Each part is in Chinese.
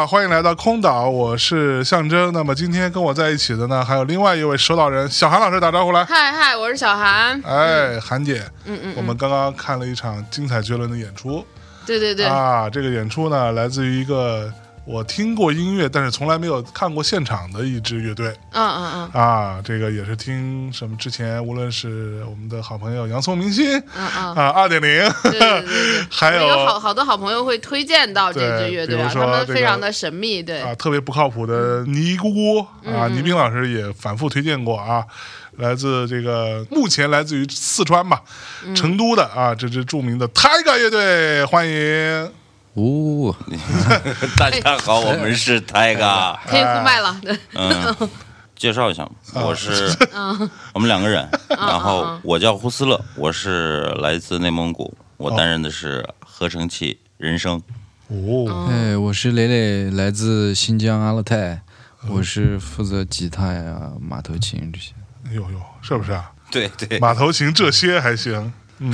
好，欢迎来到空岛，我是象征。那么今天跟我在一起的呢，还有另外一位守岛人小韩老师，打招呼来。嗨嗨，我是小韩。哎，韩姐，嗯嗯，我们刚刚看了一场精彩绝伦的演出。对对对。啊，这个演出呢，来自于一个。我听过音乐，但是从来没有看过现场的一支乐队。嗯嗯嗯。啊，这个也是听什么之前，无论是我们的好朋友洋葱明星，嗯嗯啊，二点零，对对对，还有有好好多好朋友会推荐到这支乐队，他们非常的神秘，对啊，特别不靠谱的尼姑姑啊，倪斌老师也反复推荐过啊，来自这个目前来自于四川吧，成都的啊，这支著名的 Tiger 乐队，欢迎。呜，大家好，我们是泰哥，可以呼麦了。嗯，介绍一下，我是，我们两个人，然后我叫胡斯勒，我是来自内蒙古，我担任的是合成器人声。哦，哎，我是磊磊，来自新疆阿勒泰，我是负责吉他呀、马头琴这些。哎呦呦，是不是啊？对对，马头琴这些还行。嗯，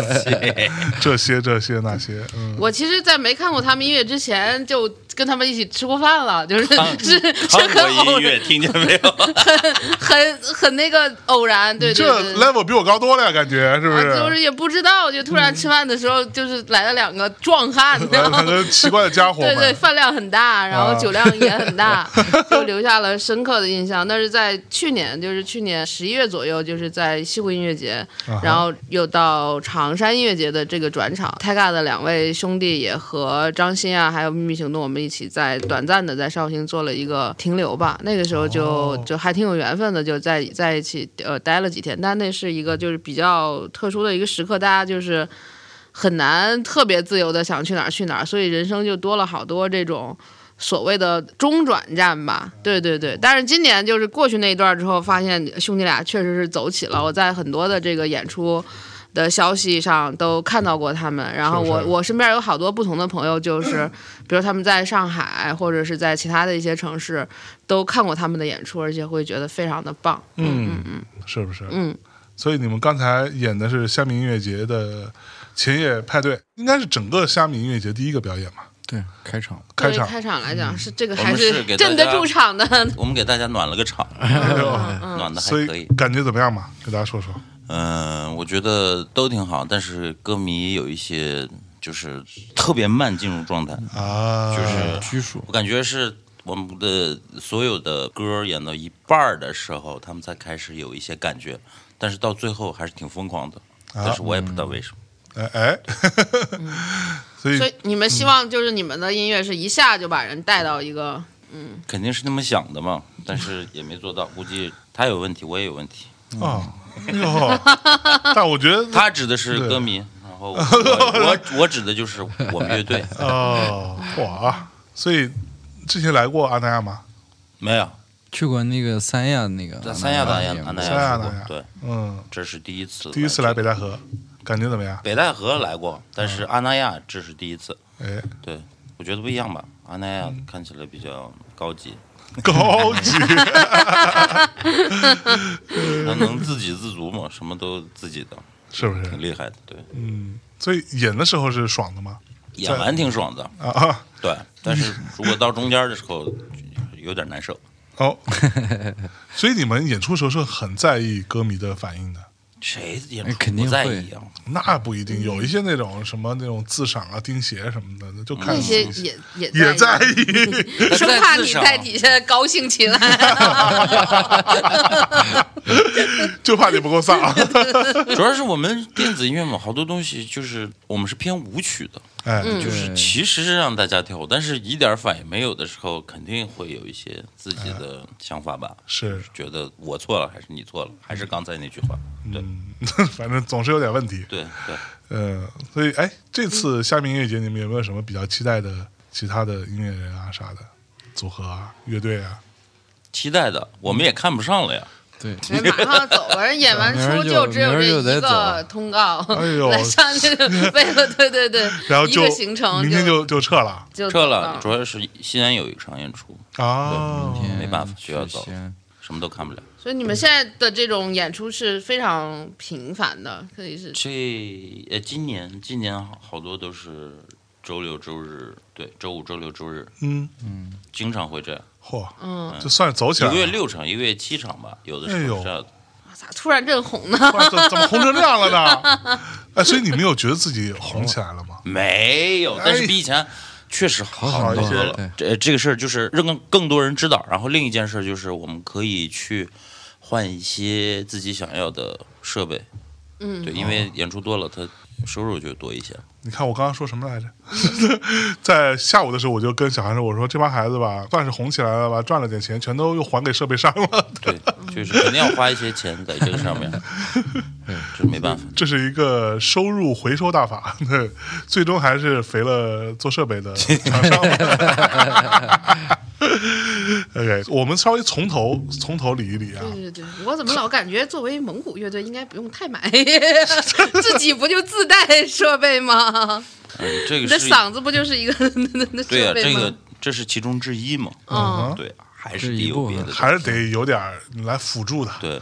这些这些那些，嗯，我其实，在没看过他们音乐之前，就跟他们一起吃过饭了，就是是是很偶然，听见没有？很很很那个偶然，对对对，这 level 比我高多了呀，感觉是不是？就是也不知道，就突然吃饭的时候，就是来了两个壮汉，两个奇怪的家伙，对对，饭量很大，然后酒量也很大，就留下了深刻的印象。那是在去年，就是去年十一月左右，就是在西湖音乐节，然后。又到长山音乐节的这个转场，Tiga 的两位兄弟也和张欣啊，还有秘密行动，我们一起在短暂的在绍兴做了一个停留吧。那个时候就就还挺有缘分的，就在在一起呃待了几天。但那是一个就是比较特殊的一个时刻，大家就是很难特别自由的想去哪儿去哪儿，所以人生就多了好多这种。所谓的中转站吧，对对对，但是今年就是过去那一段之后，发现兄弟俩确实是走起了。我在很多的这个演出的消息上都看到过他们，然后我我身边有好多不同的朋友，就是比如他们在上海或者是在其他的一些城市都看过他们的演出，而且会觉得非常的棒。嗯嗯嗯，是不是？嗯，所以你们刚才演的是虾米音乐节的前夜派对，应该是整个虾米音乐节第一个表演嘛？对，开场，开场，开场来讲是这个还是镇得住场的。我们给大家暖了个场，暖的还可以。感觉怎么样嘛？给大家说说。嗯，我觉得都挺好，但是歌迷有一些就是特别慢进入状态啊，就是拘束。我感觉是我们的所有的歌演到一半的时候，他们才开始有一些感觉，但是到最后还是挺疯狂的。但是我也不知道为什么。哎哎，所以所以你们希望就是你们的音乐是一下就把人带到一个嗯，肯定是那么想的嘛，但是也没做到，估计他有问题，我也有问题。啊。哟，但我觉得 他指的是歌迷，然后我我指的就是我们乐队。哦。哇，所以之前来过阿那亚吗？没有，去过那个三亚那个，在三亚大亚三亚大亚对，嗯，这是第一次，第一次来北戴河。感觉怎么样？北戴河来过，但是阿那亚这是第一次。哎，对，我觉得不一样吧？阿那亚看起来比较高级，高级，他能自给自足嘛？什么都自己的，是不是？挺厉害的，对。嗯，所以演的时候是爽的吗？演完挺爽的啊，对。但是如果到中间的时候，有点难受。哦，所以你们演出时候是很在意歌迷的反应的。谁演出哎肯定在意啊？那不一定，有一些那种什么那种自赏啊、钉鞋什么的，就看那些自己也也也在在意，生怕你在底下高兴起来。就怕你不够飒。主要是我们电子音乐嘛，好多东西就是我们是偏舞曲的，哎，嗯就是其实是让大家跳舞，但是一点反应没有的时候，肯定会有一些自己的想法吧。是，觉得我错了，还是你错了，还是刚才那句话？对嗯，反正总是有点问题。对对，嗯，所以哎，这次虾米音乐节你们有没有什么比较期待的其他的音乐人啊啥的组合啊、乐队啊？期待的我们也看不上了呀。对，人马上走了，人演完 出就只有这一个通告，哎呦。来上去为了对对对，一然后就个行程明天就就撤了。就撤了，主要是西安有一场演出，啊！明天没办法就要走什么都看不了。所以你们现在的这种演出是非常频繁的，可以是。这呃，今年今年好好多都是周六周日，对，周五周六周日，嗯。嗯，经常会这样，�a，嗯，就算是走起来了。一个月六场，一个月七场吧，有的哎呦时候是这样的。咋突然正红呢？哇怎怎么红成这样了呢？哎，所以你们有觉得自己红起来了吗？没有，但是比以前确实好很多了。这这个事儿就是让更更多人知道，然后另一件事就是我们可以去换一些自己想要的设备，嗯，对，因为演出多了，它收入就多一些。你看我刚刚说什么来着？在下午的时候，我就跟小韩说：“我说这帮孩子吧，算是红起来了吧，赚了点钱，全都又还给设备商了。对，就是肯定要花一些钱在这个上面，这没办法。这是一个收入回收大法，对，最终还是肥了做设备的厂商嘛。OK，我们稍微从头从头理一理啊。对对对，我怎么老感觉作为蒙古乐队应该不用太买，自己不就自带设备吗？嗯，这你的嗓子不就是一个那那对呀、设备吗？这个这是其中之一嘛。嗯，对，还是是得有别的，还是得有点来辅助的。对，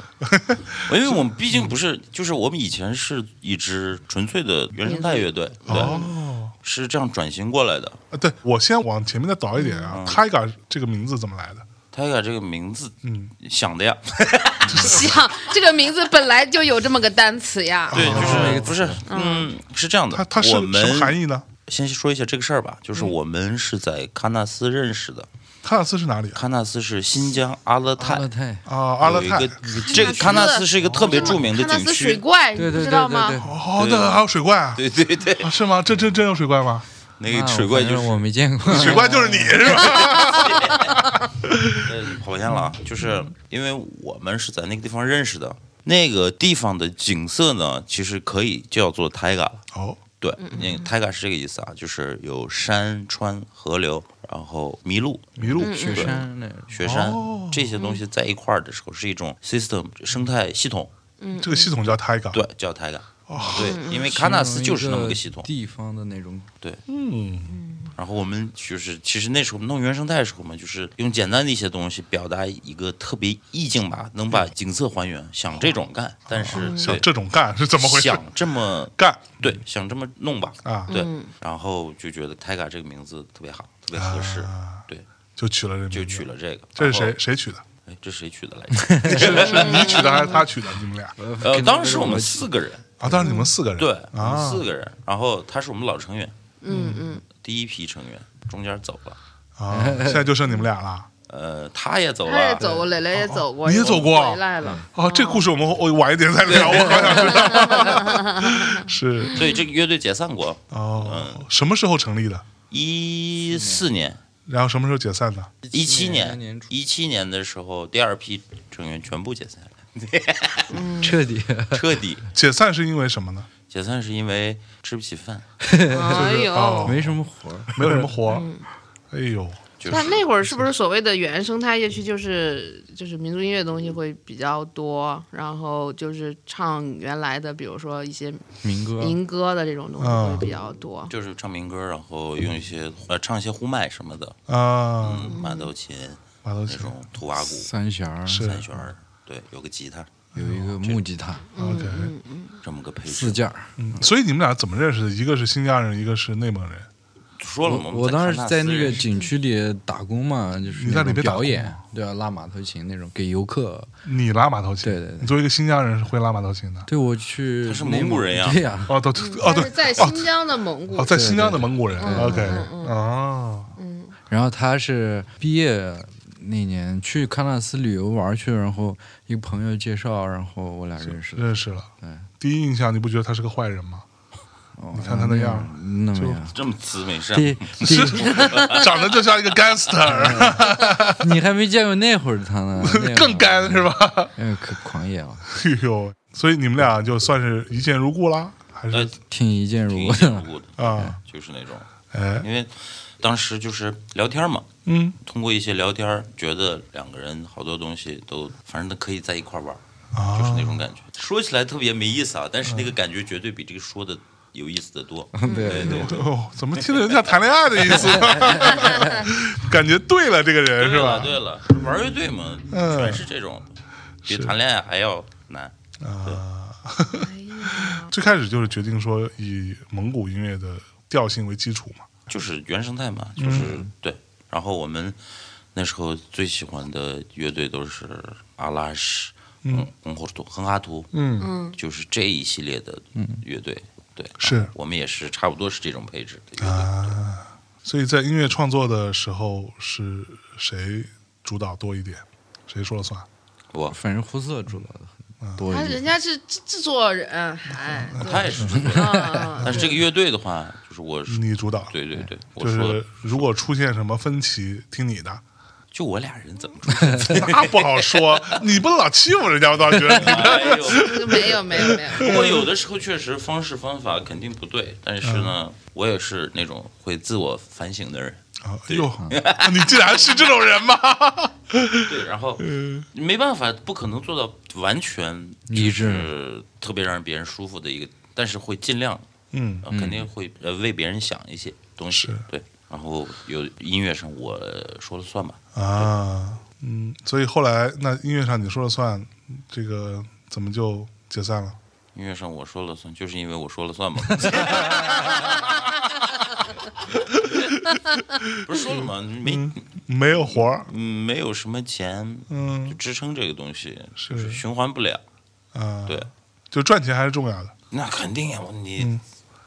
因为我们毕竟不是，就是我们以前是一支纯粹的原生态乐队，对，哦，是这样转型过来的。呃对我先往前面再倒一点啊。Tiger 这个名字怎么来的？Tiger 这个名字嗯，想的呀，想这个名字本来就有这么个单词呀。对，哦就是不是，嗯，是这样的。它它是我什么含们义呢？先说一下这个事儿吧，就是我们是在喀纳斯认识的，喀纳斯是哪里啊？喀纳斯是新疆阿勒泰阿勒泰，啊，阿勒泰这个喀纳斯是一个特别著名的景喀纳斯水区，怪，你对对对知道吗？对对，哦，那还有水怪啊？对对对，啊是吗？这真真有水怪吗？那个水怪就是我没见过，水怪就是你是吧？呃，跑偏了啊，就是因为我们是在那个地方认识的，那个地方的景色呢，其实可以叫做 Taiga。哦，对，那个 Taiga 是这个意思啊，就是有山川、河流，然后麋鹿、麋鹿。雪山那雪山、哦这些东西在一块儿的时候，是一种 system 生态系统，这个系统叫 Tiger。对，叫 Taiga。哦，对，因为喀纳斯就是那么个系统。地方的那种，对嗯，然后我们就是，其实那时候弄原生态的时候嘛，就是用简单的一些东西表达一个特别意境吧，能把景色还原，想这种干，但是想这种干是怎么回事？想这么干对，想这么弄吧，啊，对，然后就觉得 Tiga 这个名字特别好，特别合适，啊对，就取了这就取了这个。这是谁？谁取的？哎，这谁取的来着？是是你取的还是他取的？你们俩呃，当时我们四个人，啊？当时你们四个人对，我们啊四个人，然后他是我们老成员，嗯嗯，第一批成员，中间走了，啊，现在就剩你们俩了。呃，他也走了，他也走过，磊磊也走过，你也走过回来了。哦，这故事我们我晚一点再聊，我好想知道。是 对，这个乐队解散过，哦，什么时候成立的？一四年。然后什么时候解散的？一七年年，一七年的时候，第二批成员全部解散了，彻底。彻底。解散是因为什么呢？解散是因为吃不起饭，哎呦，哦。没什么活儿，没有什么活。哎呦，就是。但那会儿是不是所谓的原生态乐区，就是就是民族音乐东西会比较多，然后就是唱原来的，比如说一些民歌。民歌的这种东西嗯。会比较多。就是唱民歌，然后用一些呃唱一些呼麦什么的，啊，嗯，马头琴马头琴。那种土瓦鼓、三弦儿，三弦儿，对，有个吉他，有一个木吉他，OK，这么个配置。四件儿，嗯，所以你们俩怎么认识的？一个是新疆人，一个是内蒙人。说了吗，我当时在那个景景区里打工嘛，就是你在里面打工表演，对啊，拉马头琴那种给游客。你拉马头琴？对对对你作为一个新疆人是会拉马头琴的？对，我去他是蒙古人呀对呀，哦，都哦对在新疆的蒙古哦，，在新疆的蒙古人。OK，嗯嗯哦，然后他是毕业那年去喀纳斯旅游玩去，然后一个朋友介绍，然后我俩认识。认识了。对，第一印象你不觉得他是个坏人吗？哦你看他那样那么样。这么慈眉善，第第，长得就像一个 gangster，你还没见过那会儿的他呢，更干是吧？哎，可狂野了，哎呦，所以你们俩就算是一见如故啦，还呃是，挺一见如挺故的。一见如故的，啊？就是那种，哎，因为当时就是聊天嘛，嗯通过一些聊天，觉得两个人好多东西都，反正都可以在一块玩，啊，就是那种感觉。说起来特别没意思啊，但是那个感觉绝对比这个说的有意思的多。对对对，哦，怎么听着人家谈恋爱的意思？感觉对了，这个人是吧？对了，玩乐队嘛，嗯全是这种，比谈恋爱还要难。啊，哎呀，最开始就是决定说以蒙古音乐的调性为基础嘛。就是原生态嘛，就是、嗯对。然后我们那时候最喜欢的乐队都是阿拉什、嗯红火图、哼哈图，嗯，嗯，就是这一系列的乐队。对，是我们也是差不多是这种配置的乐队。啊，所以在音乐创作的时候是谁主导多一点？谁说了算？我反正胡色主导的很多他一点。人家是制制作人，还他也是制作人，啊，但是这个乐队的话，就是我是你主导，对对对，我就说是如果出现什么分歧，听你的，就我俩人怎么说？那不好说。你不能老欺负人家，我倒觉得。哎，没有没有没有，不过有的时候确实方式方法肯定不对，但是呢，我也是那种会自我反省的人。啊，哎呦，你竟然是这种人吗？对，然后嗯没办法，不可能做到完全一致特别让人别人舒服的一个，但是会尽量，嗯呃肯定会呃为别人想一些东西。对，然后有音乐上我说了算吧。啊，嗯，所以后来那音乐上你说了算，这个怎么就解散了？音乐上我说了算，就是因为我说了算嘛。不是说了吗？没没有活儿，嗯没有什么钱嗯。支撑这个东西，是。就是循环不了。啊，对，就赚钱还是重要的。那肯定呀，我你、嗯。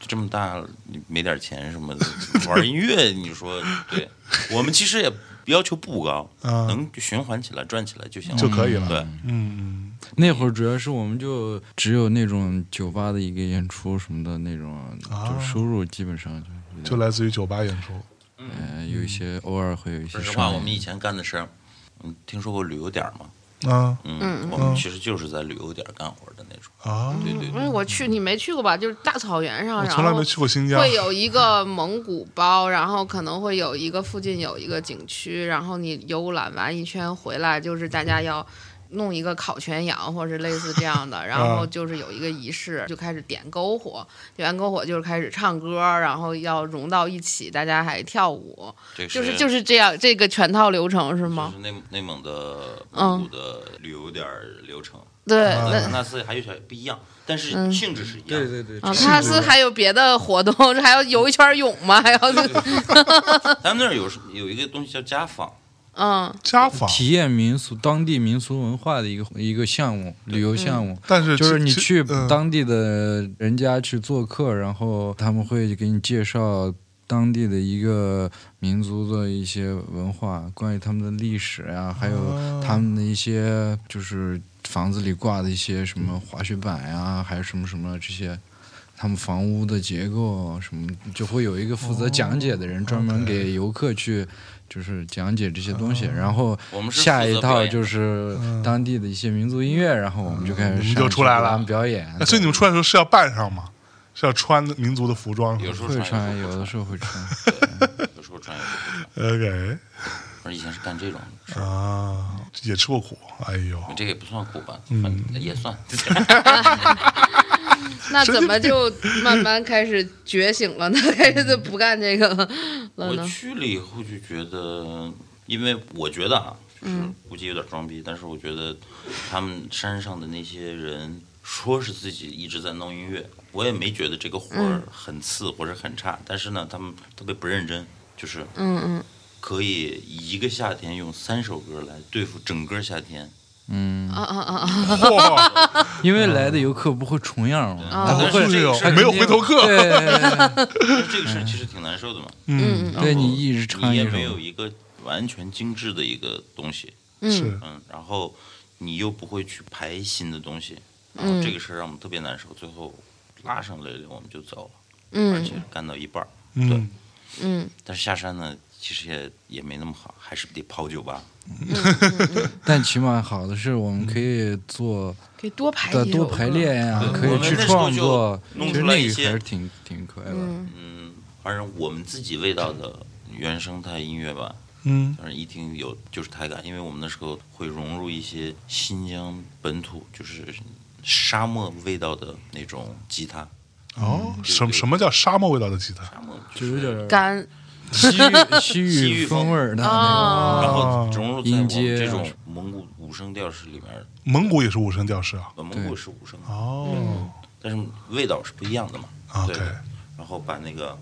这么大了，你没点钱什么的，玩音乐，你说对？我们其实也要求不高，啊。能循环起来、转起来就行了，就可以了。对，嗯那会儿主要是我们就只有那种酒吧的一个演出什么的那种，啊就收入基本上就嗯，就来自于酒吧演出。呃有一些偶尔会有一些说实话，我们以前干的是，嗯，听说过旅游点儿吗？啊嗯，嗯我们其实就是在旅游点儿干活的那种。啊，对对对，因为我去你没去过吧？就是大草原上，然我从来没后去过新疆。会有一个蒙古包，然后可能会有一个附近有一个景区，然后你游览完一圈回来，就是大家要。弄一个烤全羊，或者是类似这样的，然后就是有一个仪式，就开始点篝火，点完篝火就是开始唱歌，然后要融到一起，大家还跳舞，这个就是就是是这样，这个全套流程是吗就吗？是内内蒙的嗯蒙古的旅游点儿流程，对，那那在喀纳斯还有点不一样，但是嗯性质是一样的。对对啊，是喀纳斯还有别的活动，还要游一圈泳吗？还要咱 们那儿有有一个东西叫家访，嗯。家访，体验民俗当地民俗文化的一个一个项目，旅游项目。但是就是你去嗯。当地的人家去做客，然后他们会给你介绍当地的一个民族的一些文化，关于他们的历史呀、还有哦他们的一些就是房子里挂的一些什么滑雪板呀、还有什么什么这些。他们房屋的结构什么，就会有一个负责讲解的人，专门给游客去，就是讲解这些东西。然后下一套就是嗯当地的一些民族音乐，然后我们就开始就出来了表演。那所以你们出来的时候是要扮上吗？是要穿民族的服装？有时候会穿，有的时候会穿。有时候穿，有时候不穿。OK 我以前是干这种事，啊，也吃过苦。哎呦，这个也不算苦吧，嗯也算。那怎么就慢慢开始觉醒了呢？开始就不干这个了我？去了以后就觉得，因为我觉得啊，就是嗯估计有点装逼，但是我觉得他们山上的那些人说是自己一直在弄音乐，我也没觉得这个活儿很次或者很差，但是呢，他们特别不认真，就是嗯嗯可以一个夏天用三首歌来对付整个夏天。嗯，啊啊啊因为来的游客不会重样嘛，啊他不会但是这个他没有回头客对，这个事儿其实挺难受的嘛。嗯，嗯对你一直唱你也没有一个完全精致的一个东西，是，嗯，然后你又不会去排新的东西，然后嗯这个事儿让我们特别难受。最后拉上雷雷我们就走了，而嗯且干到一半儿。嗯，嗯。但是下山呢，其实也也没那么好，还是得跑酒吧。但起码好的是我们可以做可以多排的多排练呀，可以去创作，弄其实出来一些那个还是挺挺可爱的。嗯嗯，反正我们自己味道的原生态音乐吧，嗯，反正一听有就是台感，因为我们那时候会融入一些新疆本土，就是沙漠味道的那种吉他。哦，对什什么叫沙漠味道的吉他？沙漠就有点干 西域西西域域风。风味儿的然后哦融入在我们这种蒙古五声调式里面，蒙古也是五声调式啊。呃，蒙古是五声，哦。但是味道是不一样的嘛。对，然后把那个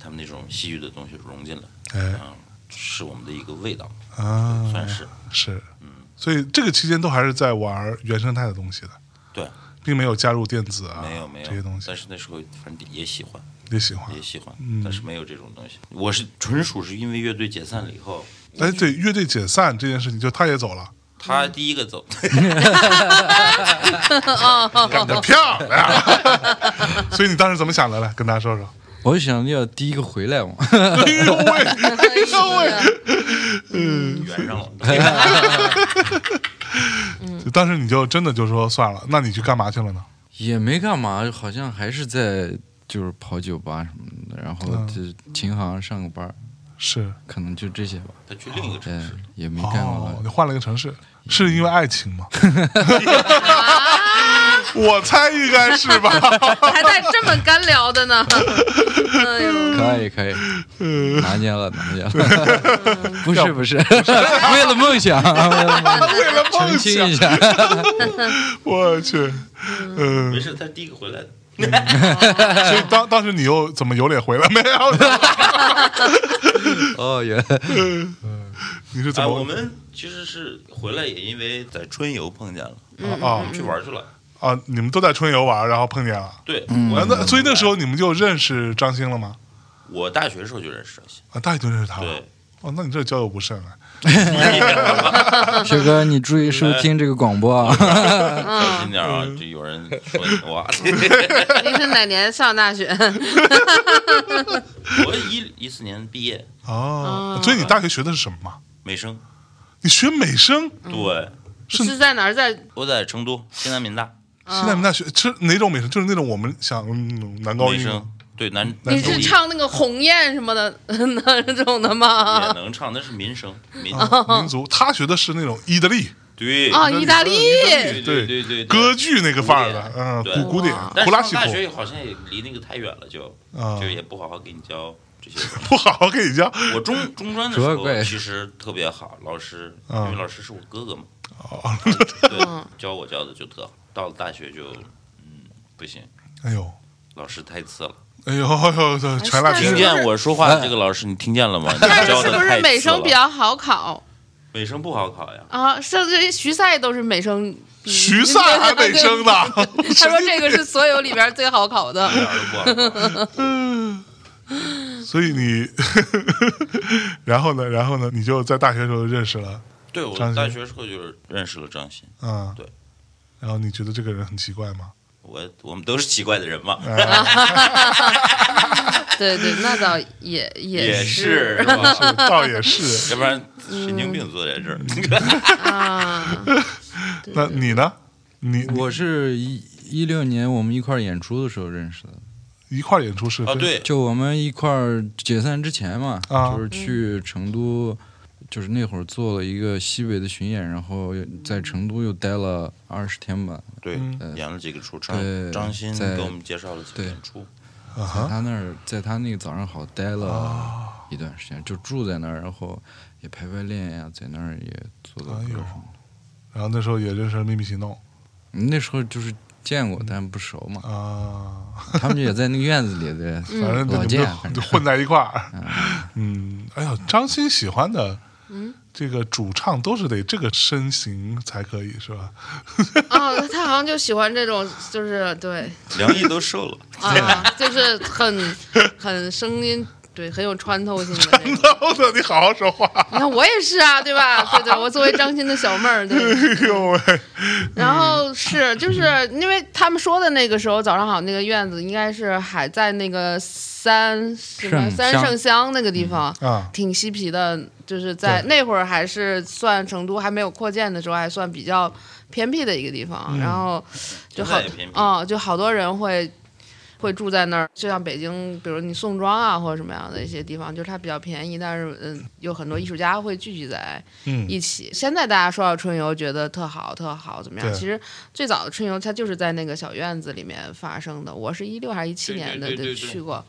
他们那种西域的东西融进来，哎。嗯，是我们的一个味道，啊，算是。是。嗯，所以这个期间都还是在玩原生态的东西的，对，并没有加入电子啊，没有没有。这些东西。但是那时候反正也喜欢，也喜欢也。喜欢，嗯但是没有这种东西。我是纯属是因为乐队解散了以后，哎，对，乐队解散这件事情，就他也走了，他第一个走，干得漂亮。所以你当时怎么想的？来跟大家说说。我就想要第一个回来嘛，哎呦喂，哎呦喂，圆上了。就当时你就真的就说算了，那你去干嘛去了呢？也没干嘛，好像还是在就是跑酒吧什么的，然后嗯就琴行上个班儿，是可能就这些吧。他去另一个城对市，，也没干过哦，你。换了个城市，是因为爱情吗？我猜应该是吧。还带这么干聊的呢？哎呦，可以可以，拿捏了拿捏了，不是不是，为了梦想，为了梦想我去，嗯没，事，他是第一个回来的。所以当当时你又怎么有脸回来没有？哦原来哎，你是怎么我们其实是回来也因为在春游碰见了，啊去玩去了。啊？你们都在春游玩，然后碰见了。对，那所以那时候你们就认识张欣了吗？我大学的时候就认识张鑫。啊，大学就认识他了。对，哦，那你这交友不慎啊。学哥，你注意收听这个广播啊！小心点啊！就有人说你哇，您是哪年上大学？我一一四年毕业，哦，所以你大学学的是什么嘛？美声。你学美声，对，是是在哪儿？在我在成都西南民大西南民大学是哪种美声？就是那种我们想嗯男高音吗美声，对男男你是唱那个鸿雁什么的 那种的吗？也？能唱，那是民声民。啊民族。他学的是那种意大利。对。啊，意大利。对对对对，歌剧那个范儿的，嗯，对。古古典哇但是上大学好像也离那个太远了，就啊。就，也不好好给你教这些。不好好给你教。我中中专的时候其实特别好，老师因啊为老师是我哥哥嘛，哦，对，教我教的就特好。到了大学就嗯不行，哎呦，老师太次了。哎呦，哎呦，这全赖听见我说话的这个老师，你听见了吗？但是是不是美声比较好考美声不好考呀？啊？甚至徐赛都是美声比。徐赛还美声呢，他说这个是所有里边最好考的一。点都不好考。所以你，然后呢，然后呢，你就在大学时候认识了，对我大学时候就认识了张鑫，嗯，对，然后你觉得这个人很奇怪吗？我我们都是奇怪的人嘛，对对，那倒也也是是吧？是，倒也是。要不然神经病坐在这儿。啊。那你呢？你你我是一一六年我们一块儿演出的时候认识的，一块儿演出是啊，对，就我们一块儿解散之前嘛，啊就是去成都，就是那会儿做了一个西北的巡演，然后在成都又待了二十天吧，对嗯，演了几个出，对张张鑫在给我们介绍了几个演出。他那儿在他那个早上好待了啊，一段时间，就住在那儿，然后也排排练呀，在那儿也做做歌什么的。然后那时候也认识了秘密行动，那时候就是见过，但不熟嘛。啊，他们也在那个院子里的，反正老见就就混在一块儿。嗯，哎呦，张欣喜欢的，嗯，这个主唱都是得这个身形才可以，是吧？哦，他好像就喜欢这种，就是对。梁毅都瘦了，啊，就是很很声音，对，很有穿透性的你好好说话。你看我也是啊，对吧？对对，我作为张鑫的小妹儿，对。哎呦喂，然后是就是因为他们说的那个时候，早上好那个院子应该是还在那个三什么三圣乡那个地方，啊，挺嬉皮的。就是在那会儿还是算成都还没有扩建的时候，还算比较偏僻的一个地方。嗯然后就好现在也偏僻啊、就好多人会。会住在那儿，就像北京，比如你宋庄啊，或者什么样的一些地方，就是它比较便宜，但是嗯，有很多艺术家会聚集在嗯一起。现在大家说到春游，觉得特好特好，怎么样？其实最早的春游，它就是在那个小院子里面发生的。我是一六还是一七年的对对对去过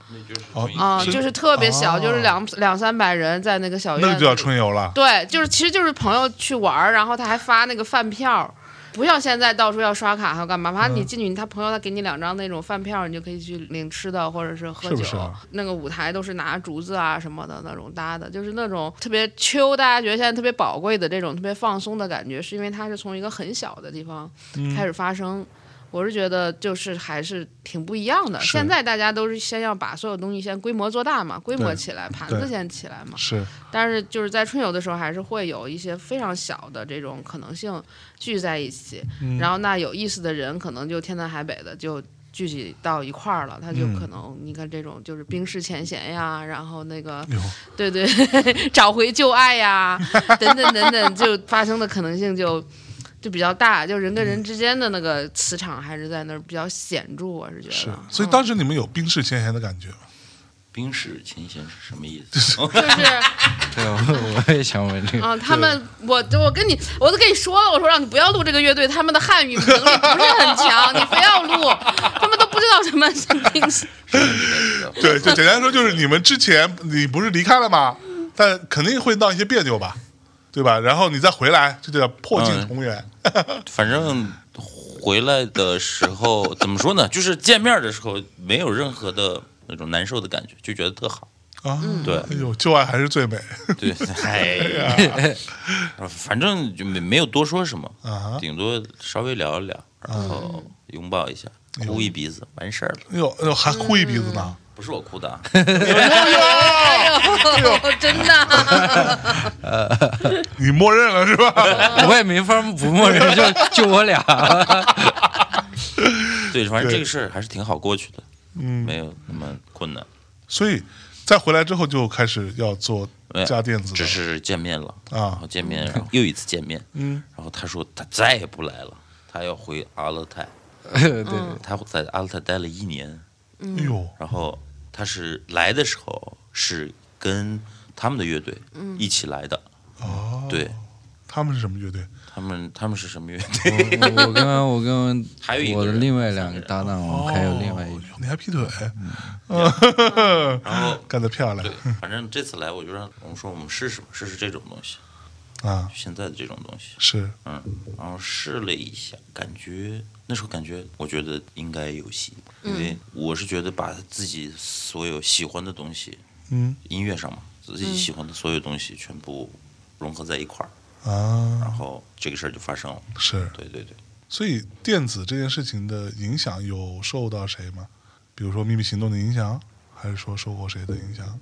啊、是就是特别小，哦就是两两三百人在那个小院子，那个就叫春游了。对，就是其实就是朋友去玩儿，然后他还发那个饭票。不像现在到处要刷卡还要干嘛？反正你嗯进去，他朋友他给你两张那种饭票，你就可以去领吃的或者是喝酒。是是啊那个舞台都是拿竹子啊什么的那种搭的，就是那种特别秋，大家觉得现在特别宝贵的这种特别放松的感觉，是因为它是从一个很小的地方嗯开始发生。我是觉得就是还是挺不一样的。现在大家都是先要把所有东西先规模做大嘛，规模起来，盘子先起来嘛。是，但是就是在春游的时候，还是会有一些非常小的这种可能性聚在一起，嗯然后那有意思的人可能就天南海北的就聚集到一块儿了，他就嗯可能、你看这种就是冰释前嫌呀，然后那个，对对 找回旧爱呀，等等等等，就发生的可能性就。就比较大，就人跟人之间的那个磁场还是在那儿比较显著，我是觉得。是，所以嗯当时你们有冰释前嫌的感觉吗？冰释前嫌是什么意思？就是 对，我我也想问这个。啊，他们，我我跟你，我都跟你说了，我说让你不要录这个乐队，他们的汉语能力不是很强，你非要录，他们都不知道什么是冰释。对，就简单说，就是你们之前你不是离开了吗？但肯定会闹一些别扭吧，对吧？然后你再回来，这就叫破镜重圆。反正回来的时候 怎么说呢？就是见面的时候没有任何的那种难受的感觉，就觉得特好。啊，对哎呦，旧爱还是最美对，哎，反正就没没有多说什么，啊！顶多稍微聊一聊，然后拥抱一下，哭一鼻子，完事儿了。哎呦，哎呦，还哭一鼻子呢。不是我哭的。啊，哎呦，真的，你默认了是吧？我也没法不默认，就就我俩。对，反正这个事儿还是挺好过去的，嗯，没有那么困难。所以再回来之后就开始要做家电子只是见面了，然啊后，见面，然后又一次见面，嗯，然后他说他再也不来了，他要回阿勒泰，对，他在阿勒泰待了一年，哎呦，然后他是来的时候是跟他们的乐队一起来的，哦，对他们是什么乐队？他们他们是什么乐队？我我跟我跟 还有一个我的另外两个搭档，我们还有另外一哦个。你还劈腿，然后 干得漂亮对，反正这次来我就让我们说我们试试吧，试试这种东西，啊！现在的这种东西，是，嗯，然后试了一下，感觉那时候感觉我觉得应该有戏，因为我是觉得把自己所有喜欢的东西，嗯音乐上嘛，自己喜欢的所有东西全部融合在一块儿啊，然啊，后这个事儿就发生了。是。对对对，所以电子这件事情的影响有受到谁吗？比如说秘密行动的影响，还是说受过谁的影响？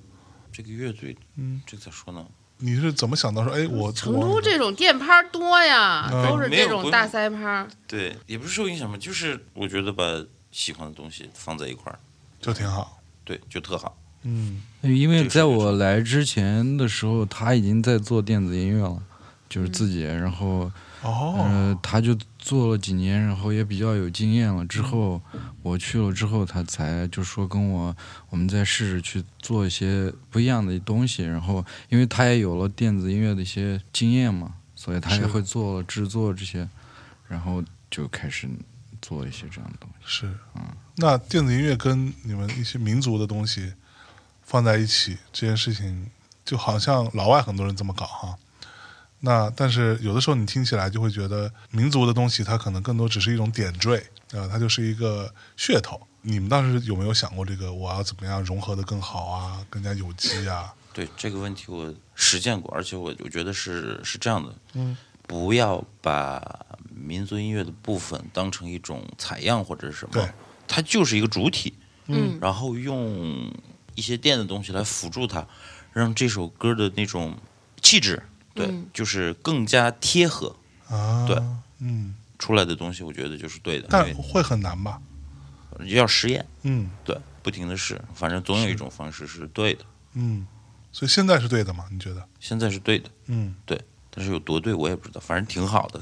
这个乐队，嗯，这咋说呢？你是怎么想到说，哎，我成都这种电拍多呀，嗯都是这种大腮拍。对，也不是受影响吧，就是我觉得把喜欢的东西放在一块儿，就挺好。对，就特好。嗯因为在我来之前的时候，他已经在做电子音乐了，就是自己，然后哦，呃，他就做了几年，然后也比较有经验了。之后我去了之后，他才就说跟我，我们再试试去做一些不一样的东西。然后，因为他也有了电子音乐的一些经验嘛，所以他也会做制作这些，然后就开始做一些这样的东西。是，嗯那电子音乐跟你们一些民族的东西放在一起，这件事情就好像老外很多人这么搞哈。那但是有的时候你听起来就会觉得民族的东西，它可能更多只是一种点缀啊，它就是一个噱头。你们当时有没有想过这个？我要怎么样融合的更好啊，更加有机啊？对这个问题，我实践过，而且我我觉得是是这样的，嗯，不要把民族音乐的部分当成一种采样或者是什对么，它就是一个主体，嗯然后用一些电的东西来辅助它，让这首歌的那种气质，对，嗯。就是更加贴合啊，对，嗯，出来的东西，我觉得就是对的，因但会很难吧？要实验，嗯。对，不停的试，反正总有一种方式是对的，嗯，所以现在是对的吗？你觉得？现在是对的，嗯，对，但是有多对我也不知道，反正挺好的，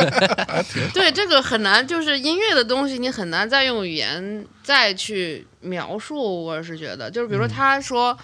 对，这个很难，就是音乐的东西，你很难再用语言再去描述。我是觉得，就是比如说他说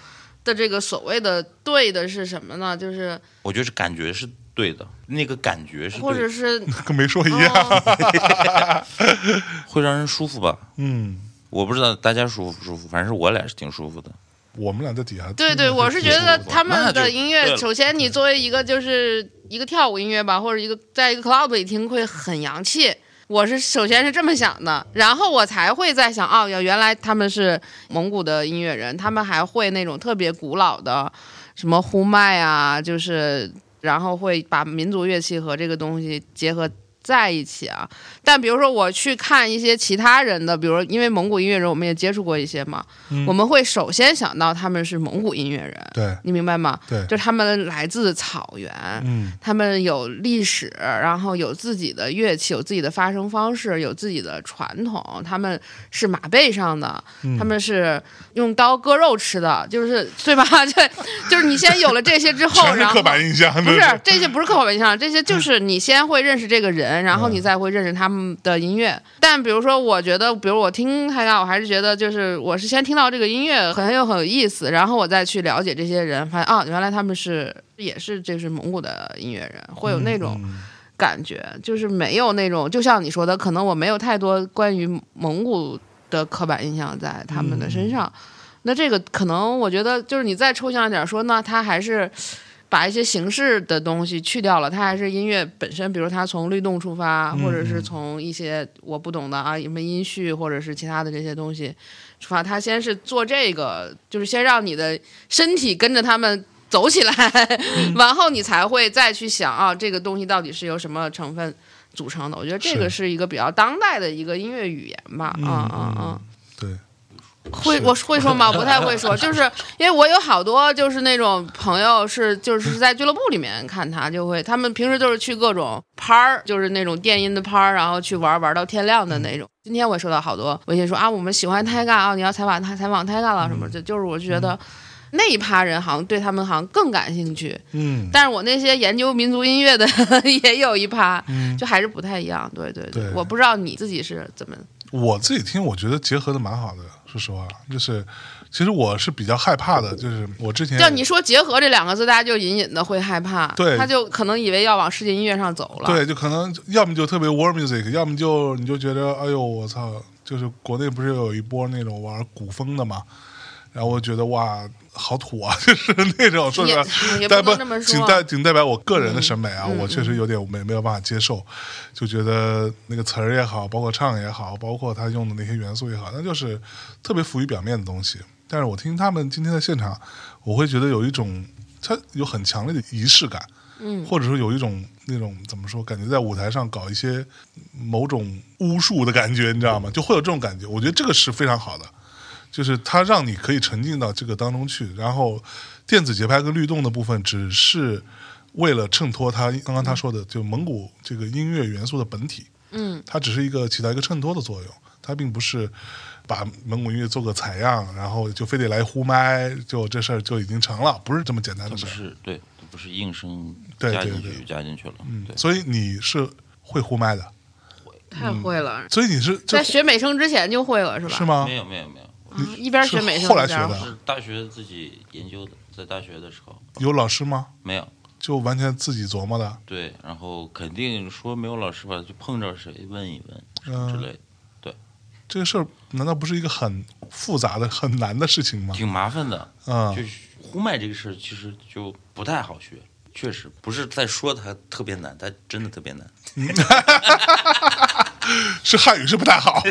的这个所谓的对的是什么呢？就是我觉得是感觉是对的，那个感觉是或对的，者是 跟没说一样。哦 会让人舒服吧？嗯，我不知道大家舒服不舒服，反正是我俩是挺舒服的。我们俩在底下。对对，我是觉得他们那就的音乐，了首先你作为一个就是一个跳舞音乐吧，或者一个在一个 club 里听会很洋气。我是首先是这么想的，然后我才会在想，哦，原来他们是蒙古的音乐人，他们还会那种特别古老的什么呼麦啊，就是然后会把民族乐器和这个东西结合在一起啊。但比如说我去看一些其他人的，比如因为蒙古音乐人，我们也接触过一些嘛，我们会首先想到他们是蒙古音乐人，对你明白吗？对，就是他们来自草原，嗯他们有历史，然后有自己的乐器，有自己的发声方式，有自己的传统。他们是马背上的，嗯他们是用刀割肉吃的，就是对吧？对，就是你先有了这些之后，然后刻板印象，不是这这些不是刻板印象，这些就是你先会认识这个人，然后你再会认识他们的音乐。但比如说，我觉得，比如我听泰嘎，我还是觉得就是我是先听到这个音乐很有很有意思，然后我再去了解这些人，发现啊，原来他们是也是这是蒙古的音乐人，会有那种嗯感觉，就是没有那种，就像你说的，可能我没有太多关于蒙古的刻板印象在他们的身上。那这个可能我觉得就是你再抽象一点说，那他还是把一些形式的东西去掉了，它还是音乐本身，比如它从律动出发，嗯或者是从一些我不懂的啊，什么音序或者是其他的这些东西出发。它先是做这个，就是先让你的身体跟着他们走起来，嗯然后你才会再去想啊，这个东西到底是由什么成分组成的。我觉得这个是一个比较当代的一个音乐语言吧，啊啊啊。对，会我会说吗？不太会说，就是因为我有好多就是那种朋友是就是在俱乐部里面看他就会，他们平时就是去各种拍儿，就是那种电音的拍儿，然后去玩玩到天亮的那种。今天我也收到好多微信说啊，我们喜欢泰嘎啊，你要采访他采访泰嘎了什么，就就是我就觉得。那一趴人好像对他们好像更感兴趣，嗯，但是我那些研究民族音乐的 也有一趴，嗯就还是不太一样。对对对我不知道你自己是怎么我自己听，我觉得结合的蛮好的。说实话，就是其实我是比较害怕的，就是我之前就你说结合这两个字，大家就隐隐的会害怕，对他就可能以为要往世界音乐上走了。对，就可能要么就特别 war music，要么就你就觉得，哎呦，我操，就是国内不是有一波那种玩古风的嘛，然后我觉得哇，好土啊，就是那种，说实话，也也但不。仅代仅代表我个人的审美啊，我确实有点没没有办法接受，就觉得那个词儿也好，包括唱也好，包括他用的那些元素也好，那就是特别浮于表面的东西。但是我听他们今天的现场，我会觉得有一种，它有很强烈的仪式感，嗯或者说有一种那种怎么说，感觉在舞台上搞一些某种巫术的感觉，你知道吗？就会有这种感觉。我觉得这个是非常好的，就是它让你可以沉浸到这个当中去，然后电子节拍跟律动的部分只是为了衬托它刚刚他说的，就蒙古这个音乐元素的本体，嗯它只是一个起到一个衬托的作用，它并不是把蒙古音乐做个采样，然后就非得来呼麦，就这事儿就已经成了，不是这么简单的事儿。是对，不是硬生对对对加进去加进去了。对，所以你是会呼麦的，太会了，所以你是在学美声之前就会了，是吧？是吗没？有没有没有，啊一边学美术后来学的是大学自己研究的，在大学的时候有老师吗？没有。就完全自己琢磨的，对，然后肯定说没有老师吧，就碰着谁问一问什么之嗯、类的，对这个事儿难道不是一个很复杂的、很难的事情吗？挺麻烦的。嗯就是呼麦这个事儿，其实就不太好学，确实不是在说它特别难，它真的特别难。是汉语是不太好，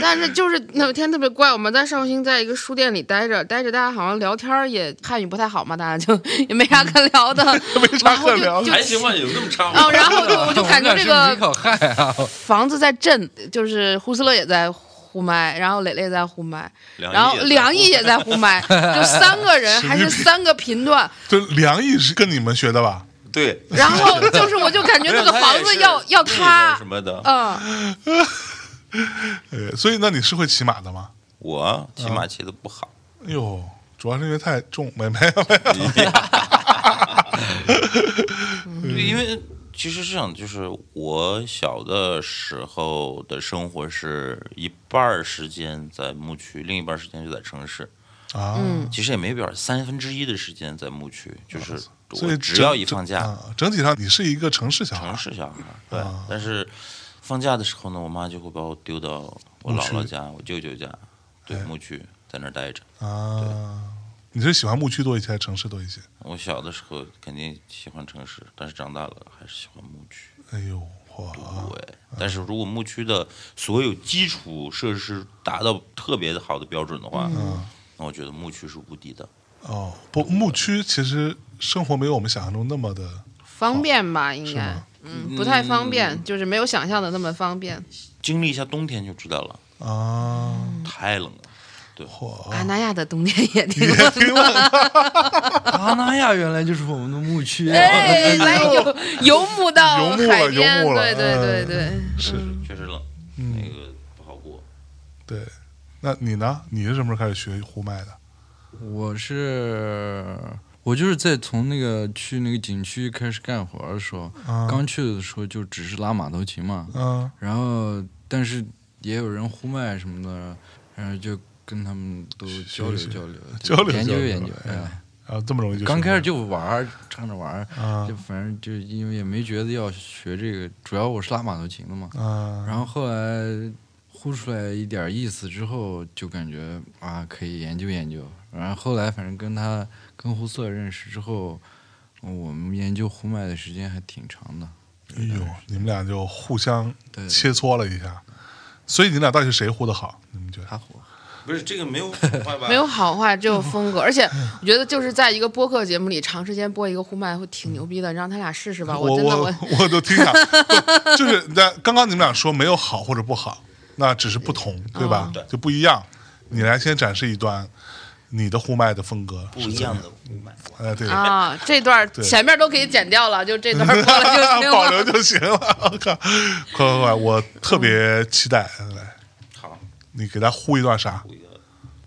但是就是那天特别怪，我们在绍兴在一个书店里待着，待着大家好像聊天也汉语不太好嘛，大家就 也没啥可聊的，没啥可聊的还行吧，有那么差吗？哦，然后就我就感觉这个房子在震，就是胡思乐也在呼麦，然后磊磊在呼麦，然后梁毅也在呼麦，就三个人还是三个频段。这梁毅是跟你们学的吧？对。然后就是我就感觉那个 房子要要塌什么的，嗯。呃，所以那你是会骑马的吗？我骑马骑的不好。哎呦，主要是因为太重，没没有没有。对，因为其实是这样，就是我小的时候的生活是一半儿时间在牧区，另一半时间就在城市。啊，其实也没表三分之一的时间在牧区，就是所以只要一放假，啊整体上你是一个城市小孩城，市小孩儿，对。但是放假的时候呢，我妈就会把我丢到我姥姥家、我舅舅家，对，牧区在那儿待着。啊。你是喜欢牧区多一些，还是城市多一些？我小的时候肯定喜欢城市，但是长大了还是喜欢牧区。哎呦，哇！对，但是如果牧区的所有基础设施达到特别好的标准的话，那我觉得牧区是无敌的。哦，不，牧区其实生活没有我们想象中那么的方便吧？应该，嗯，不太方便，就是没有想象的那么方便。经历一下冬天就知道了，啊。太冷了。对，阿那亚的冬天也挺冷的，阿 那亚原来就是我们的牧区啊。哎，来游游牧到游牧了海边，游牧了对对对对，是，确实冷，那个不好过。对。那你呢？你是什么时候开始学呼麦的？我是我就是在从那个去那个景区开始干活的时候，啊刚去的时候就只是拉马头琴嘛，嗯然后但是也有人呼麦什么的，然后就跟他们都交流交流，交流研究研究。哎哎，然后这么容易就刚开始就玩儿，唱着玩儿，啊就反正就因为也没觉得要学这个，主要我是拉马头琴的嘛。啊，然后后来呼出来一点意思之后，就感觉啊可以研究研究。然后后来反正跟他跟胡色认识之后，我们研究呼麦的时间还挺长的。哎呦，你们俩就互相切磋了一下，所以你俩到底是谁呼的好？你们觉得？他呼，不是这个没有好坏吧？没有好坏，只有风格。而且我觉得就是在一个播客节目里长时间播一个呼麦会挺牛逼的，让他俩试试吧。我真的我我都听想，不 就是在刚刚你们俩说没有好或者不好，那只是不同，对吧？对就不一样。你来先展示一段你的呼麦的风格，不一样的呼麦。哎，对，啊，这段前面都可以剪掉了，就这段 播了就行保留。就行了。我靠，快快快！我特别期待，来，好，你给他呼一段啥？一个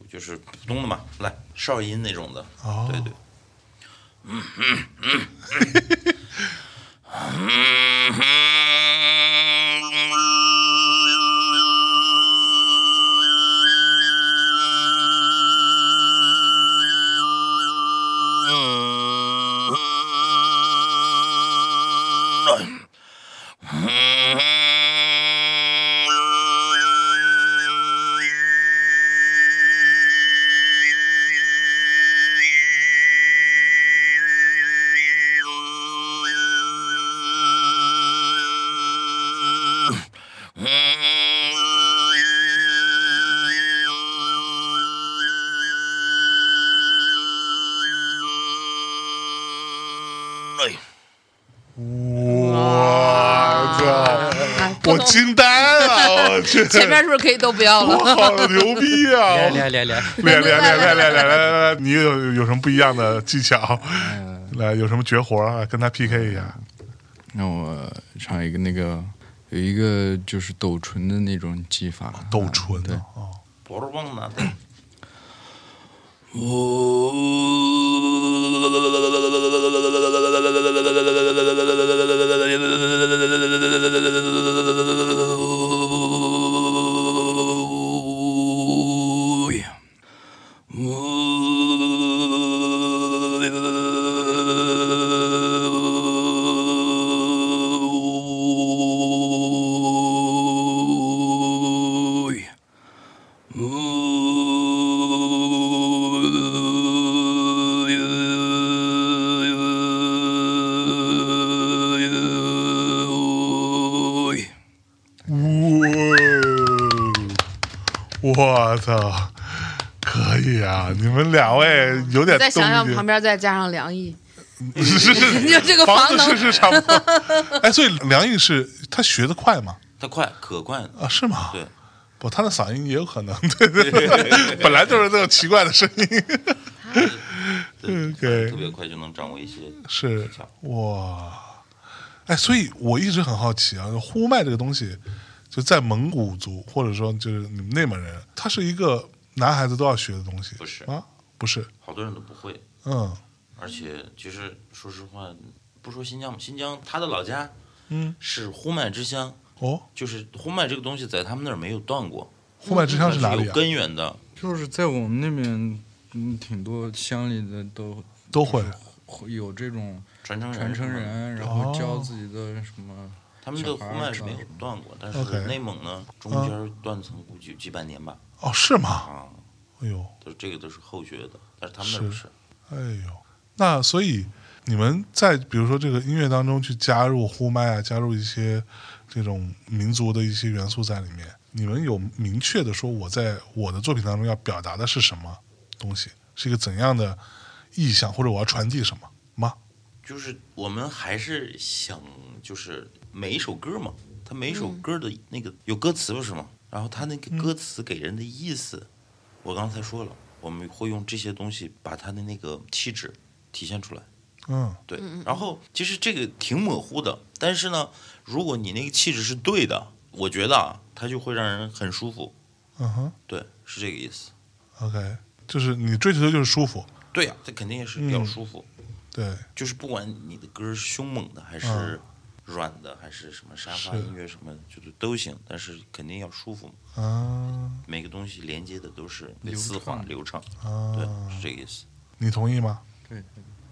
就是普通的嘛，来哨音那种的。哦对对。哎，前面是不是可以都不要了？好牛逼啊！来来来来来来来来来来来你有有什么不一样的技巧来有什么绝活跟他 pk 一下让我唱一个那个有一个就是抖唇的那种技法抖唇的哦我都忘哦我操，可以啊！你们两位有点再想想旁边再加上梁毅，是是是，就这个房能是是差不多。哎，所以梁毅是他学的快吗？他快，可快。啊，是吗？对，不，他的嗓音也有可能，对对对，本来就是那种奇怪的声音。对特别快就能掌握一些是技巧。哇，哎，所以我一直很好奇啊，呼麦这个东西，就在蒙古族或者说就是你们内蒙人，它是一个男孩子都要学的东西，不是。啊？不是，好多人都不会，嗯。而且其实说实话，不说新疆嘛，新疆他的老家嗯，是呼麦之乡，哦，就是呼麦这个东西在他们那儿没有断过，呼麦之乡是哪里？根源的。就是在我们那边，嗯，挺多乡里的都都会。会有这种传承人传承，人，然哦。后教自己的什么，他们的呼麦是没有断过，但是内蒙呢，中间断层估计有几百年吧。哦，是吗？啊，哎呦，都这个都是后学的，但是他们那儿不是。哎呦，那所以你们在比如说这个音乐当中去加入呼麦啊，加入一些这种民族的一些元素在里面，你们有明确的说我在我的作品当中要表达的是什么东西，是一个怎样的意象，或者我要传递什么吗？就是我们还是想，就是每一首歌嘛，它每一首歌的那个有歌词不是吗？然后它那个歌词给人的意思，我刚才说了，我们会用这些东西把它的那个气质体现出来。嗯对，然后其实这个挺模糊的，但是呢，如果你那个气质是对的，我觉得啊，它就会让人很舒服。嗯哼对，是这个意思。，OK，就是你追求的就是舒服，对呀、这肯定也是比较舒服。对，就是不管你的歌是凶猛的还是嗯软的，还是什么沙发音乐什么，就是都行，但是肯定要舒服嘛。啊每个东西连接的都是流丝滑流畅，对，啊，是这个意思。你同意吗？对，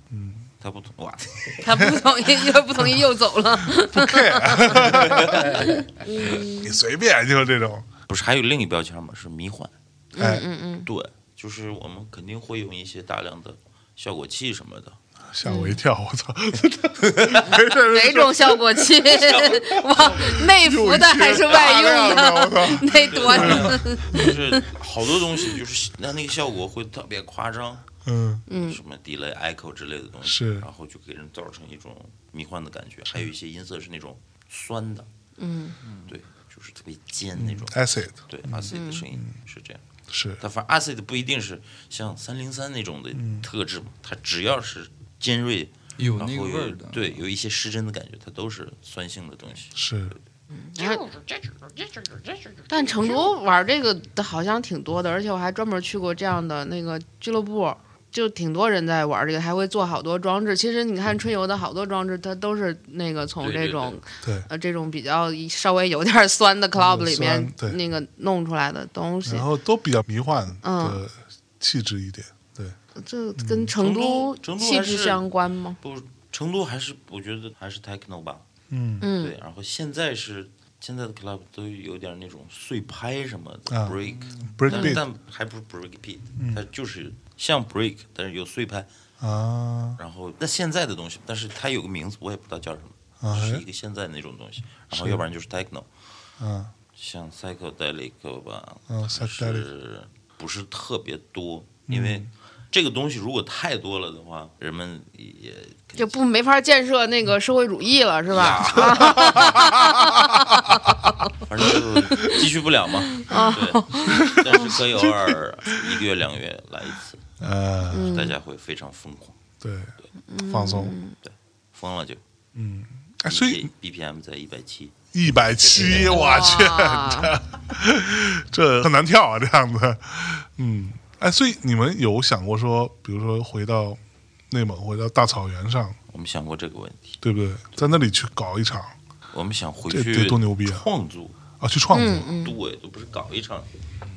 嗯他不同哇，他不同意，又不同意又走了。不 care，你随便就是这种，不是还有另一标签吗？是迷幻。哎，嗯嗯，对，就是我们肯定会用一些大量的效果器什么的。吓我一跳，我操！哪种效果器？哇，内服的还是外用的我的？操那多就是好多东西，就是那那个效果会特别夸张，嗯嗯什么 delay、echo 之类的东西，是然后就给人造成一种迷幻的感觉。还有一些音色是那种酸的，嗯，对，就是特别尖那种，，acid 对，acid 的声音是这样。是。它反正 acid 不一定是像三零三那种的特质嘛，它只要是尖锐，有那然后有个味儿的，对，有一些失真的感觉，它都是酸性的东西。是，然后但成都玩这个的好像挺多的，而且我还专门去过这样的那个俱乐部，就挺多人在玩这个，还会做好多装置。其实你看春游的好多装置，它都是那个从对对这种对。呃这种比较稍微有点酸的 club 里面那个弄出来的东西。然，后都比较迷幻的嗯。气质一点，对，这跟成都气质相关吗？不，成都还是我觉得还是 techno 吧，嗯。嗯。对。然后现在是现在的 club 都有点那种碎拍什么的、啊。break，，break 但 beat 但还不是 break beat，、它就是像 break，但是有碎拍。啊。然后那现在的东西，但是它有个名字，我也不知道叫什么，啊是一个现在那种东西。然后要不然就是 techno，啊。像 psychedelic 吧，嗯但，psychedelic。是不是特别多，因为这个东西如果太多了的话，人们也就不没法建设那个社会主义了，是吧？反正就继续不了嘛。对，但是可以偶尔一个月、两个月来一次，呃，大家会非常疯狂，对，放松，对疯了就。嗯，哎，所以 BPM 在一百七，一百七，我去，这这很难跳啊，这样子，嗯，哎，所以你们有想过说，比如说回到内蒙，回到大草原上，我们想过这个问题，对不对？在那里去搞一场我们想回这去得多牛逼啊。创作，啊，去创作，嗯对，都不是搞一场，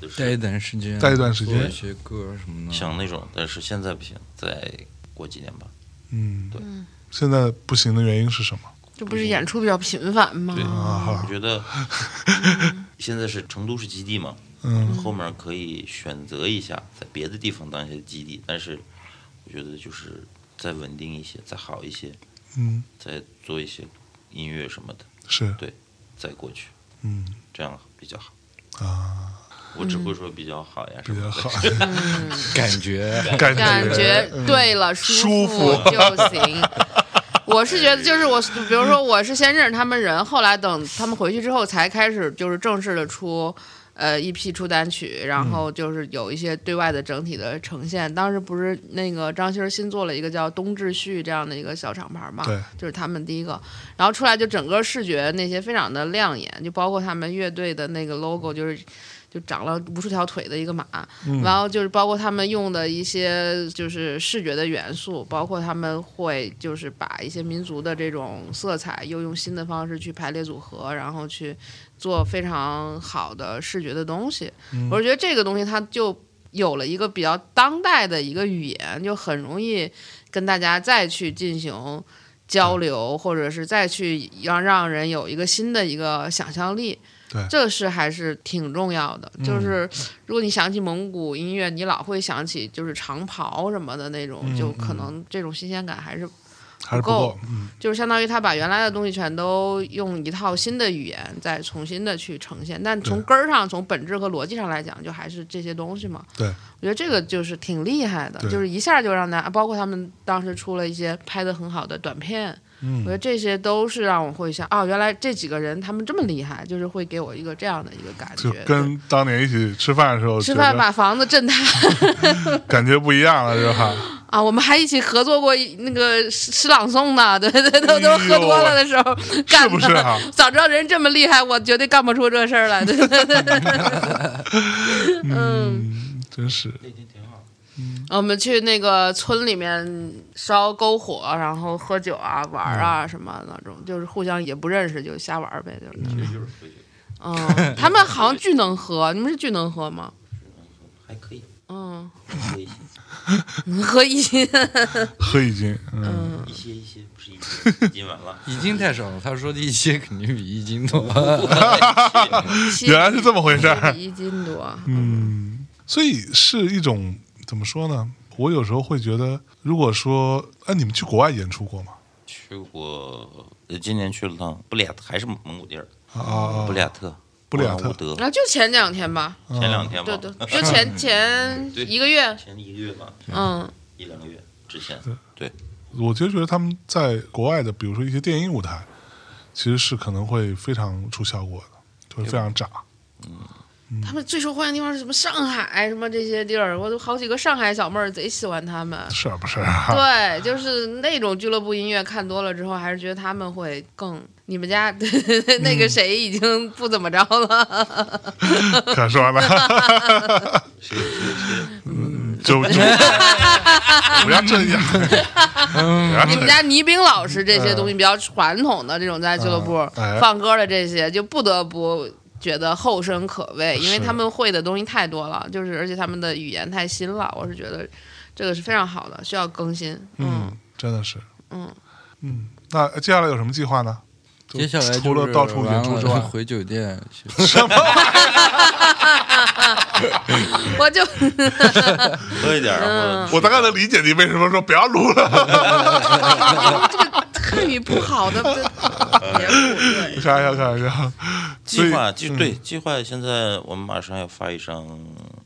就待一段时间，待一段时间。做一些歌什么的。想那种，但是现在不行，再过几年吧。嗯，对现在不行的原因是什么？这不是演出比较频繁吗？对。啊我觉得现在是成都是基地嘛，嗯。后面可以选择一下在别的地方当一些基地，但是我觉得就是再稳定一些，再好一些，嗯，再做一些音乐什么的，是，对，再过去，嗯这样比较好。啊，我只会说比较好呀，比较好，感觉。感感觉对了，舒服就行。我是觉得，就是我，比如说，我是先认识他们人，后来等他们回去之后，才开始就是正式的出，呃一批出单曲，然后就是有一些对外的整体的呈现。当时不是那个张欣新做了一个叫冬至旭这样的一个小厂牌嘛，对，就是他们第一个，然后出来就整个视觉那些非常的亮眼，就包括他们乐队的那个 logo，就是。就长了无数条腿的一个马，然后就是包括他们用的一些就是视觉的元素，包括他们会就是把一些民族的这种色彩，又用新的方式去排列组合，然后去做非常好的视觉的东西。我是觉得这个东西它就有了一个比较当代的一个语言，就很容易跟大家再去进行交流，或者是再去让让人有一个新的一个想象力。对，这是还是挺重要的。就是如果你想起蒙古音乐，你老会想起就是长袍什么的那种，就可能这种新鲜感还是不够。嗯，就是相当于他把原来的东西全都用一套新的语言再重新的去呈现，但从根儿上、从本质和逻辑上来讲，就还是这些东西嘛。对，我觉得这个就是挺厉害的，就是一下就让大家，包括他们当时出了一些拍的很好的短片。我觉得这些都是让我会想，哦，原来这几个人他们这么厉害，就是会给我一个这样的一个感觉，就跟当年一起吃饭的时候，吃饭把房子震塌，感觉不一样了，是吧？啊，我们还一起合作过那个诗朗诵呢，对对，都都喝多了的时候干是不是啊？早知道人这么厉害，我绝对干不出这事儿来，对对对，嗯，真是。那天挺好。我们去那个村里面烧篝火，然后喝酒啊、玩啊什么那种，就是互相也不认识，就瞎玩呗，就是。嗯，他们好像巨能喝，你们是巨能喝吗？还可以。嗯。喝一些。喝一斤。喝一斤。嗯。一些一些不是一斤，一斤完了。一斤太少了，他说的一些肯定比一斤多。原来是这么回事儿。一斤多。嗯，所以是一种。怎么说呢？我有时候会觉得，如果说，哎，你们去国外演出过吗？去过，今年去了趟布里亚特，还是蒙古地儿啊，布里亚特，布里亚特。德。啊，就前两天吧，前两天吧，对对，就前前一个月，前一个月吧，嗯，一两个月之前，对，我就觉得他们在国外的，比如说一些电影舞台，其实是可能会非常出效果的，就会非常炸，嗯。他们最受欢迎的地方是什么？上海什么这些地儿，我都好几个上海小妹儿贼喜欢他们。是不是？对，就是那种俱乐部音乐，看多了之后，还是觉得他们会更。你们家 那个谁已经不怎么着了。可说呢。谁谁谁？嗯，就不要这样。你们家倪兵老师这些东西比较传统的这种在俱乐部放歌的这些，就不得不。觉得后生可畏，因为他们会的东西太多了，就是而且他们的语言太新了，我是觉得这个是非常好的，需要更新。嗯，真的是。嗯嗯，那接下来有什么计划呢？接下来除了到处演出之外，回酒店。什么？我就喝一点。我大概能理解你为什么说不要录了。这个汉语不好的。开玩笑，开玩笑。计划就对计划，现在我们马上要发一张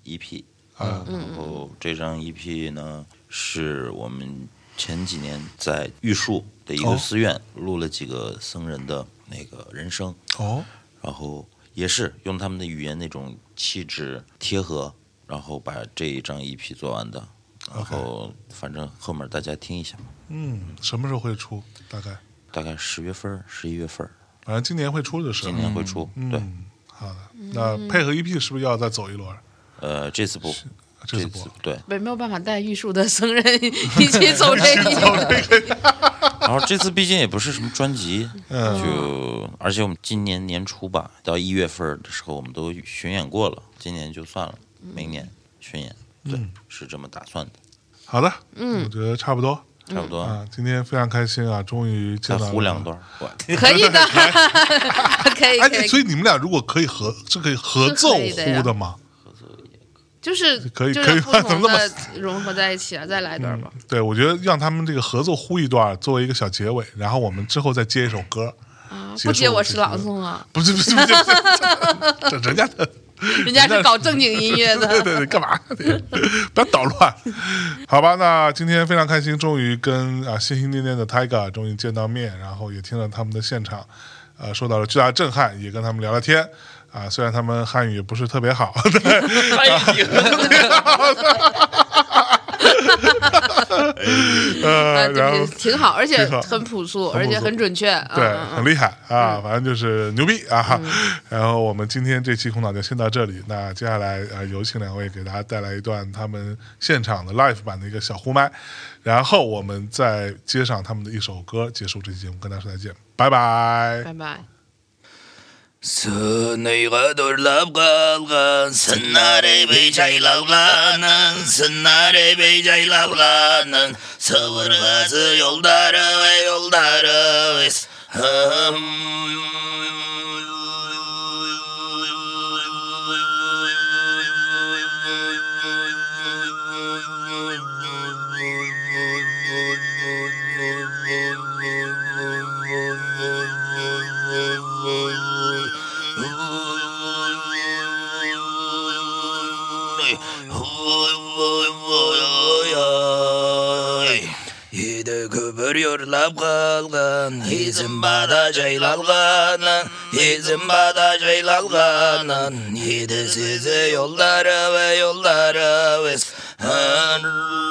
EP 啊，然后这张 EP 呢，是我们前几年在玉树的一个寺院录了几个僧人的那个人声哦，然后也是用他们的语言那种气质贴合，然后把这一张 EP 做完的，然后反正后面大家听一下。嗯，什么时候会出？大概大概十月份、十一月份。反正今年会出的是，今年会出，对，好的。那配合 EP 是不是要再走一轮？呃，这次不，这次不，对，没没有办法带玉树的僧人一起走这一个。然后这次毕竟也不是什么专辑，就而且我们今年年初吧，到一月份的时候我们都巡演过了，今年就算了，明年巡演，对，是这么打算的。好的，嗯，我觉得差不多。差不多啊，今天非常开心啊，终于见到。胡两段，可以的，可以。哎，所以你们俩如果可以合，是可以合奏呼的吗？合奏也，就是可以，可以，怎么的 融合在一起啊？再来一段吧。对，我觉得让他们这个合奏呼一段，作为一个小结尾，然后我们之后再接一首歌。啊，不接我是朗诵啊？不是不是不是，这人家的人家是搞正经音乐的。对对对，干嘛？不要捣乱，好吧？那今天非常开心，终于跟啊心心念念的 Tiger 终于见到面，然后也听了他们的现场，呃，受到了巨大的震撼，也跟他们聊聊天。啊，虽然他们汉语不是特别好，汉语 呃，然后挺好，而且很朴素，而且很准确，对，嗯很厉害啊，反正就是牛逼啊！然后我们今天这期空岛就先到这里，那接下来呃，有请两位给大家带来一段他们现场的 live 版的一个小呼麦，然后我们再接上他们的一首歌，结束这期节目，跟大家说再见，拜拜。拜拜。сынайға дорлап қалған сыңарай бей жайлалғанын сыңарай бей жайлалғанын сыбырғазы жолдары ай жолдары Görüyorlar kalgan Hizim bada ceylalganan Hizim bada ceylalganan Hide sizi yollara ve yollara ves Hırrrr